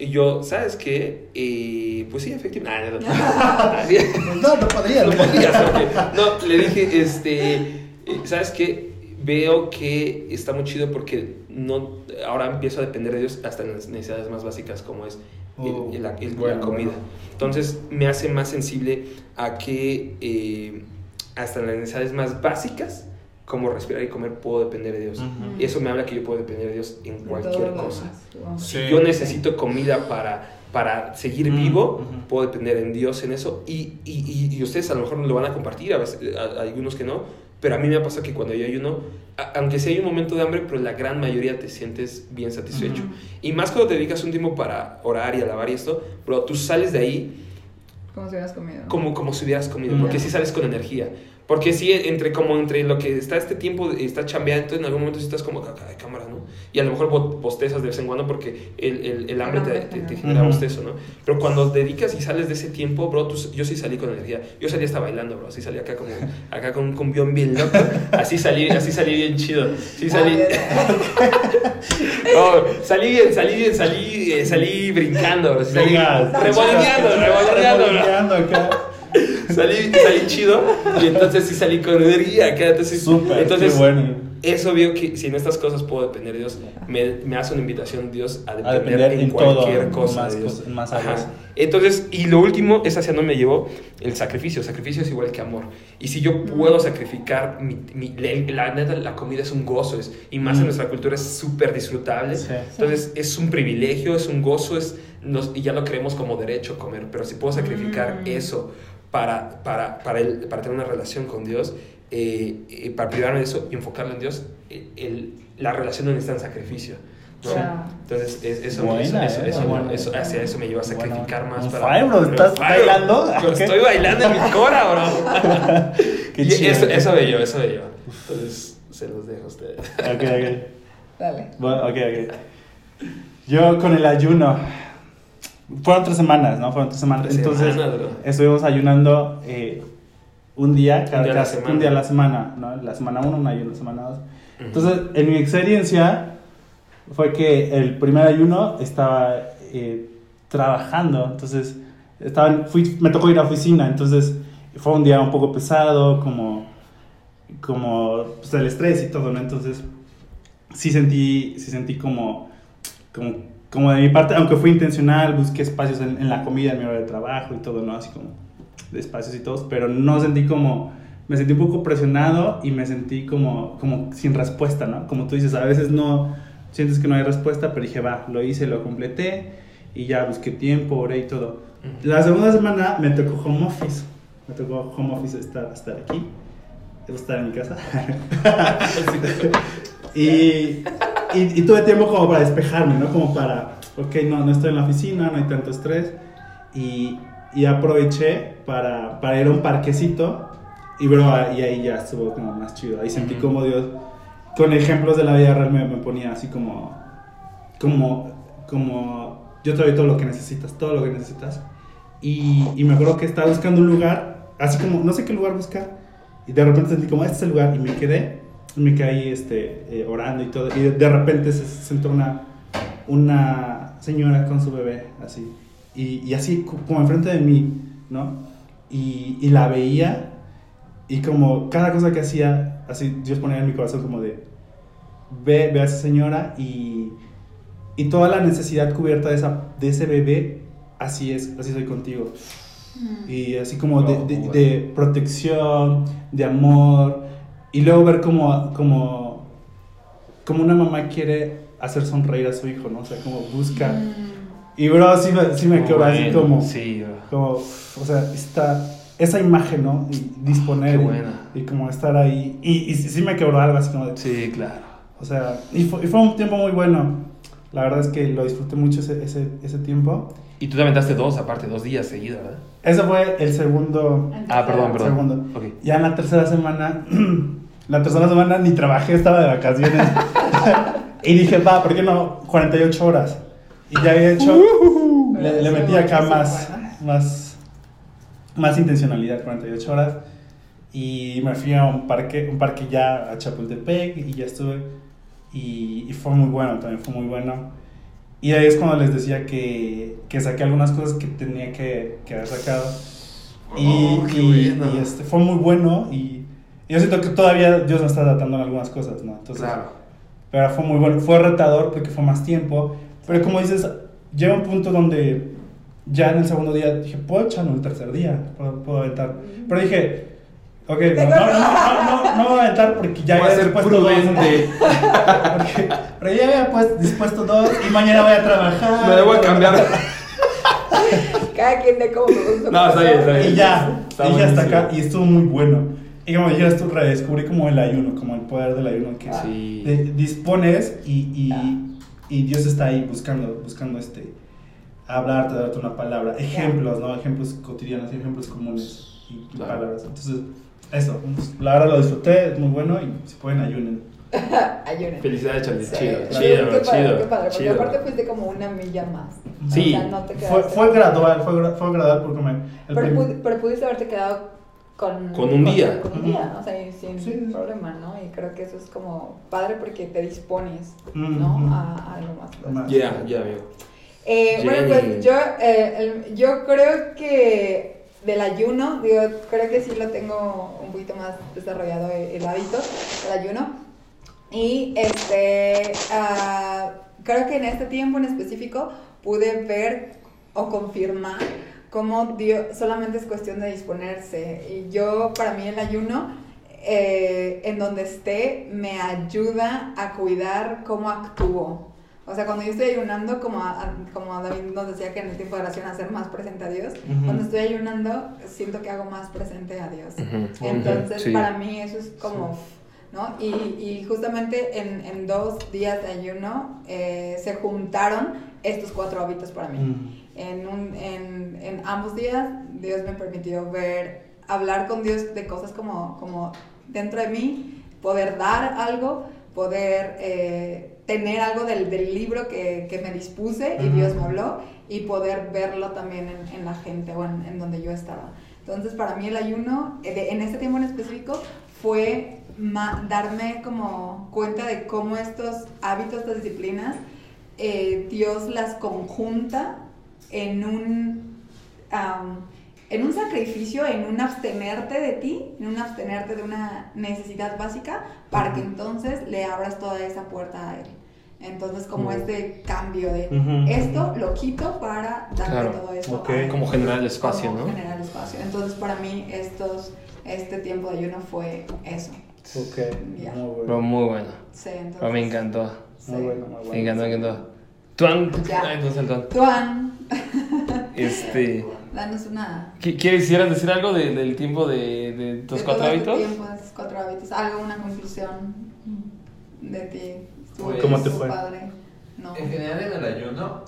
Y yo, ¿sabes qué? Eh, pues sí, efectivamente. No, no, no. No, podría. no podías, ok. No, le dije, este, eh, ¿sabes qué? Veo que está muy chido porque no, ahora empiezo a depender de Dios hasta en las necesidades más básicas como es Oh, el- la, el- la bueno, comida. bueno. Entonces me hace más sensible a que eh, hasta en las necesidades más básicas, como respirar y comer, puedo depender de Dios. Ujú. Y eso me habla que yo puedo depender de Dios en De cualquier cosa. wow. Sí. Si yo necesito comida para, para seguir Mm, vivo, ujú. puedo depender en Dios en eso. Y, y, y- y ustedes a lo mejor lo van a compartir, a, veces, a- a algunos que no. Pero a mí me pasa que cuando yo ayuno, a- aunque sí hay un momento de hambre, pero la gran mayoría te sientes bien satisfecho. Y más cuando te dedicas un tiempo para orar y alabar y esto, pero tú sales de ahí Como si hubieras comido. como, como si hubieras comido, porque sí sales con energía. Porque sí, entre, como entre lo que está este tiempo, está chambeando, en algún momento sí estás como acá de cámara, ¿no? Y a lo mejor bo- bostezas de vez en cuando porque el, el, el hambre te, te, te genera. bostezo, ¿no? Pero cuando dedicas y sales de ese tiempo, bro, tú- yo sí salí con energía. Yo salí hasta bailando, bro. Sí salí acá como, acá con un cumbión bien loco. Así salí, así salí bien chido. Sí salí... Oh, salí bien, salí bien, salí, eh, salí brincando, bro. Salí Venga. Remolineando acá. Salí, salí chido y entonces sí salí con energía. Entonces, Súper, entonces qué bueno. es obvio que si en estas cosas puedo depender de Dios, me, me hace una invitación Dios a depender, depender en, en cualquier todo, cosa más de Dios. cosas- en más Ajá. áreas. Entonces, y lo último es hacia dónde me llevó el sacrificio. Sacrificio es igual que amor. Y si yo puedo sacrificar, mi, mi- la, la neta, la comida es un gozo, es, y más en Mm. nuestra cultura es súper disfrutable. Sí. Entonces, es un privilegio, es un gozo, es, nos- y ya lo creemos como derecho comer. Pero si puedo sacrificar Mm. eso para, para, para, el- para tener una relación con Dios, eh, eh, para privarme de eso y enfocarlo en Dios, eh, el- la relación no necesita un sacrificio. ¿no? Sí. Entonces, es- eso, Buena, eso, eso, eh, eso, buena. eso- hacia eso me lleva a sacrificar Bueno, más. para, fire, bro, ¿estás fire, bailando? Ok. Estoy bailando en mi cora, bro. Qué Y chido. eso, eso me lleva, eso me lleva. Entonces, se los dejo a ustedes. Ok, ok. Dale. Bueno, ok, ok. Yo con el ayuno. Fueron tres semanas, ¿no? Fueron tres semanas. Tres Entonces, semanas, estuvimos ayunando eh, un día, cada, día a la cada- semana. un día a la semana, ¿no? La semana uno, un ayuno, la semana dos. Entonces, en mi experiencia, fue que el primer ayuno estaba eh, trabajando. Entonces, estaba, fui, me tocó ir a oficina. Entonces, fue un día un poco pesado, como, como pues, el estrés y todo, ¿no? Entonces, sí sentí, sí sentí como, como, como de mi parte, aunque fue intencional, busqué espacios en, en la comida, en mi hora de trabajo y todo, ¿no? Así como de espacios y todo, pero no sentí como, me sentí un poco presionado y me sentí como, como sin respuesta, ¿no? Como tú dices, a veces no, sientes que no hay respuesta, pero dije, va, lo hice, lo completé y ya busqué tiempo, oré y todo. La segunda semana me tocó home office, me tocó home office estar, estar aquí, estar en mi casa. y y, y tuve tiempo como para despejarme, ¿no? Como para, ok, no, no estoy en la oficina, no hay tanto estrés. Y, y aproveché para, para ir a un parquecito. Y, bro, y ahí ya estuvo como más chido. Ahí sentí como Dios, con ejemplos de la vida real, me, me ponía así como, como, como, yo te doy todo lo que necesitas, todo lo que necesitas. Y, y me acuerdo que estaba buscando un lugar, así como, no sé qué lugar buscar. Y de repente sentí como, este es el lugar. Y me quedé, me quedé este, eh, orando y todo. Y de, de repente se sentó una, una señora con su bebé, así. Y, y así, co- como enfrente de mí, ¿no? Y, y la veía. Y como cada cosa que hacía, así Dios ponía en mi corazón como de, ve, ve a esa señora y, y toda la necesidad cubierta de, esa, de ese bebé, así es, así soy contigo. Mm. Y así como de, de protección, de amor. Y luego ver como, como, como una mamá quiere hacer sonreír a su hijo, ¿no? O sea, como busca. Mm. Y bro, sí me, sí me quedó así como, Sí, bro. como, o sea, está esa imagen, ¿no? Y disponer. Qué y- buena. Y, como estar ahí. Y, y sí sí me quebró algo así como de, Sí, claro. o sea, y fue, y fue un tiempo muy bueno. La verdad es que lo disfruté mucho ese, ese, ese tiempo. Y tú te aventaste dos, aparte, dos días seguidos, ¿verdad? Ese fue el segundo, Ah, perdón, perdón. segundo. Ok. Ya en la tercera semana, la tercera semana ni trabajé, estaba de vacaciones. y dije, va, ¿por qué no? 48 horas. Y ya había hecho, le, le metí acá más, más, más intencionalidad, 48 horas. Y me fui a un parque, un parque ya a Chapultepec y ya estuve. Y, y fue muy bueno, también fue muy bueno. Y ahí es cuando les decía que, que saqué algunas cosas que tenía que, que haber sacado. Y, Oh, qué y- bueno. y, este, fue muy bueno y, y yo siento que todavía Dios me está tratando en algunas cosas, ¿no? Entonces, Claro. Pero fue muy bueno, fue retador porque fue más tiempo. Pero como dices, llega un punto donde ya en el segundo día dije, puedo echarlo el tercer día, puedo, puedo aventar. Pero dije, ok, no, no, no, no, no, no voy a aventar porque ya Voy a había ser dispuesto dos, ¿no? prudente. Porque- pero ya había pues, dispuesto dos y mañana voy a trabajar. Me debo a cambiar. Cada quien de cómo me gusta. No, está bien, está bien. Y ya, Está y ya hasta acá, y estuvo muy bueno. Y como dijeras tú, redescubrí como el ayuno, como el poder del ayuno, que Sí. de- dispones y, y, y Dios está ahí buscando, buscando este, hablarte, darte una palabra, ejemplos, ¿no? Ejemplos cotidianos, ejemplos comunes y, y Claro. palabras. Entonces, eso, la verdad lo disfruté, es muy bueno y si pueden ayunen. Ayunen. Felicidades, Charlie. Sí. Chido, Qué chido, padre, chido. Qué padre, porque chido. aparte fuiste como una milla más. Sí. O sea, no te Fue, fue gradual, fue, gra- fue gradual porque me... el Pero, pudi- pero pudiste haberte quedado con, Con un día. Con un día, o sea, y sin Sí, sí. problema, ¿no? Y creo que eso es como padre porque te dispones, Mm, ¿no? mm. A, a algo más. Ya, ya, amigo. Eh, bueno, pues yo, eh, el- yo creo que del ayuno, digo, creo que sí lo tengo un poquito más desarrollado el, el hábito del ayuno. Y este, ah, creo que en este tiempo en específico pude ver o confirmar cómo Dios solamente es cuestión de disponerse. Y yo, para mí, el ayuno, eh, en donde esté, me ayuda a cuidar cómo actúo. O sea, cuando yo estoy ayunando, como, a- como David nos decía que en el tiempo de oración hacer más presente a Dios, Ujú. cuando estoy ayunando, siento que hago más presente a Dios. Ujú. Entonces, Sí. para mí eso es como, ¿no? Y, y justamente en, en dos días de ayuno eh, se juntaron estos cuatro hábitos para mí. Mm. En, un, en, en ambos días, Dios me permitió ver, hablar con Dios de cosas como, como dentro de mí, poder dar algo, poder eh, tener algo del, del libro que, que me dispuse y. Dios me habló y poder verlo también en, en la gente o en, en donde yo estaba. Entonces, para mí el ayuno, eh, en este tiempo en específico, fue darme como cuenta de cómo estos hábitos, estas disciplinas, eh, Dios las conjunta en un, en un sacrificio, en un abstenerte de ti, en un abstenerte de una necesidad básica, para que entonces le abras toda esa puerta a Él. Entonces, como Ujú. este cambio de Ujú, esto ujú. lo quito para darte Claro. todo eso. Ok. a Él Como generar el espacio, como ¿no? generar espacio. Entonces, para mí, estos, este tiempo de ayuno fue eso. Ok, Ya. muy bueno. Pero muy bueno. Sí, entonces, Pero me encantó. sí. Muy bueno, muy bueno. Me encantó, me encantó. Tuan. Ya. Ay, ¿dónde está el Tuan? Tuan, Este. Danos una... ¿qui- ¿Quisieras decir algo de- del tiempo de, de tus de cuatro todo hábitos? tiempo, esos cuatro hábitos. Algo, una conclusión de ti. Pues- ¿Cómo te fue? Padre. No. En general en el ayuno,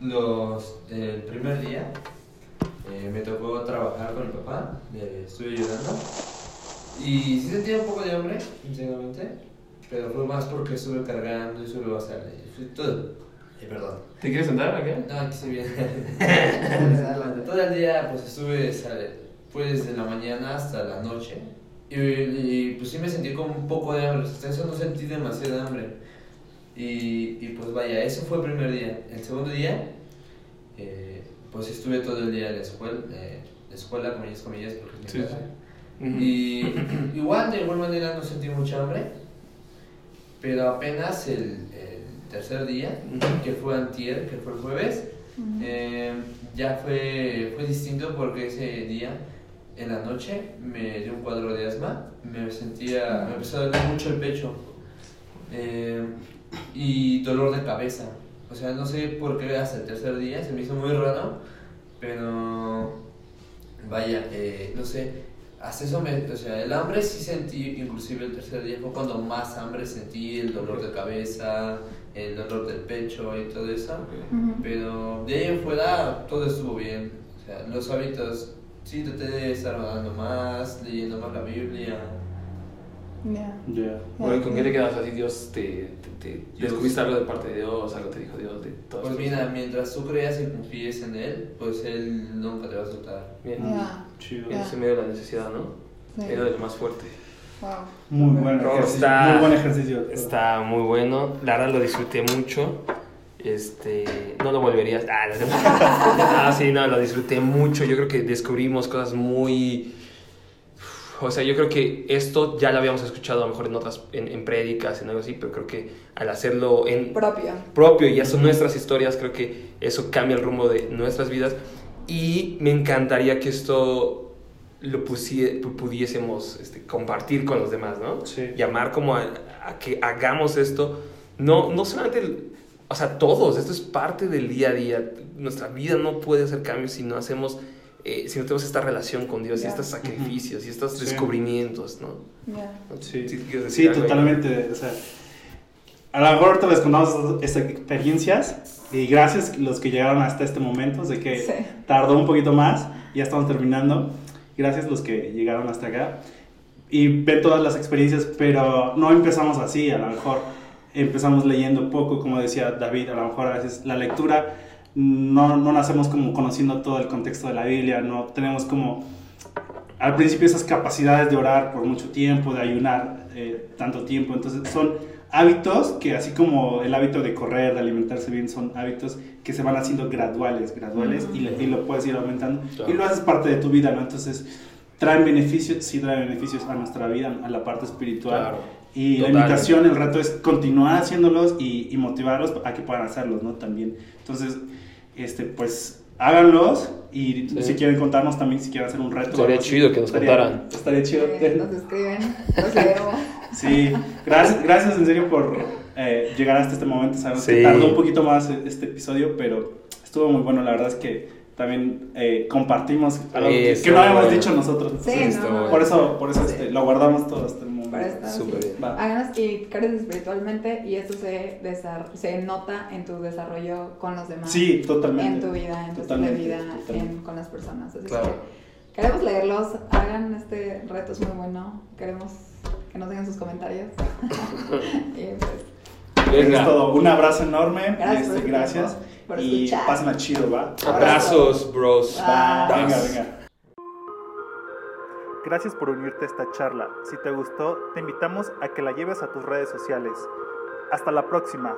los, el primer día eh, me tocó trabajar con mi papá, le estuve ayudando y sí sentía un poco de hambre, sinceramente, pero fue más porque estuve cargando y estuve bastante, fue todo. Eh, perdón. ¿Te quieres sentar acá? No, aquí estoy bien. Todo el día pues estuve sale, pues desde la mañana hasta la noche y, y, pues sí me sentí con un poco de hambre, hasta eso no sentí demasiada hambre. Y, y pues vaya, eso fue el primer día. El segundo día, eh, pues estuve todo el día en la escuela, eh, la escuela, comillas, comillas, porque es mi Sí, casa. Y igual, de igual manera, no sentí mucha hambre, pero apenas el tercer día, que fue antier, que fue el jueves, eh, ya fue, fue distinto porque ese día, en la noche, me dio un cuadro de asma, me sentía, me empezó a doler mucho el pecho eh, y dolor de cabeza. O sea, no sé por qué hasta el tercer día, se me hizo muy raro, pero vaya, eh, no sé, hasta eso me, o sea, el hambre sí sentí, inclusive el tercer día fue cuando más hambre sentí, el dolor de cabeza, el dolor del pecho y todo eso. Ujú. Pero de ahí en fuera todo estuvo bien. O sea, los hábitos, sí traté de estar orando más, leyendo más la Biblia. Ya. Ya. Bueno, ¿con qué te quedas así? Dios te, te, te- Dios. descubriste algo de parte de Dios, algo te dijo Dios de todas Pues mira, mientras tú creas y confíes en Él, pues Él nunca te va a soltar. Bien. Ya. Chido. En medio de la necesidad, ¿no? Medio de lo más fuerte. Wow. Muy buen ejercicio. está- Muy buen ejercicio. Está muy bueno. La verdad lo disfruté mucho. Este, no lo volverías. Ah, no, ah, sí, no, lo disfruté mucho. Yo creo que descubrimos cosas muy. O sea, yo creo que esto ya lo habíamos escuchado a lo mejor en otras, en, en prédicas, en algo así, pero creo que al hacerlo en Propio. propio y ya son nuestras historias, creo que eso cambia el rumbo de nuestras vidas. Y me encantaría que esto lo pudiésemos este, compartir con los demás, ¿no? Sí. Llamar como a, a que hagamos esto, no, no solamente, el- o sea, todos, esto es parte del día a día. Nuestra vida no puede hacer cambios si no hacemos, eh, si no tenemos esta relación con Dios y Ya. estos sacrificios y estos Sí. descubrimientos, ¿no? Ya. Sí, Sí, ¿quieres decir sí totalmente. O sea, a lo mejor ahorita les contamos estas experiencias y gracias los que llegaron hasta este momento, sé que Sí. tardó un poquito más, ya estamos terminando. Gracias los que llegaron hasta acá. Y ven todas las experiencias, pero no empezamos así, a lo mejor empezamos leyendo poco, como decía David, a lo mejor a veces la lectura no, no nacemos como conociendo todo el contexto de la Biblia, no tenemos como al principio esas capacidades de orar por mucho tiempo, de ayunar eh, tanto tiempo, entonces son hábitos que así como el hábito de correr, de alimentarse bien, son hábitos que se van haciendo graduales, graduales y, le- y lo puedes ir aumentando Claro. y lo haces parte de tu vida, ¿no? Entonces traen beneficios, sí traen beneficios a nuestra vida, a la parte espiritual. Claro. Y la Total. invitación, el reto es continuar haciéndolos y, y motivarlos a que puedan hacerlos, ¿no? También. Entonces, este, pues háganlos y Sí. si quieren contarnos también, si quieren hacer un reto. Estaría chido que nos estaría- contaran. Estaría chido. Eh, Nos escriben, los leemos. Sí, gracias, gracias en serio por eh, llegar hasta este momento. Sabemos que tardó un poquito más este episodio, pero estuvo muy bueno. La verdad es que también eh, compartimos algo que, Eso, que no habíamos bueno. dicho nosotros. Sí, no. Por eso, por eso Sí. este, lo guardamos todo hasta el momento. Para estar Súper así. bien. Háganos y creces espiritualmente y eso se, nota en tu desarrollo con los demás. Sí, totalmente. En tu vida, en tu estilo de vida, en- con las personas. Así Claro. que queremos leerlos, hagan este reto, es muy bueno. Queremos que nos dejen sus comentarios. y pues, Venga. Es todo. Un abrazo enorme. Gracias este, gracias. por y escuchar. pasen a chido, ¿va? Abrazos, bros. Bye. Venga, venga. Gracias por unirte a esta charla. Si te gustó, te invitamos a que la lleves a tus redes sociales. Hasta la próxima.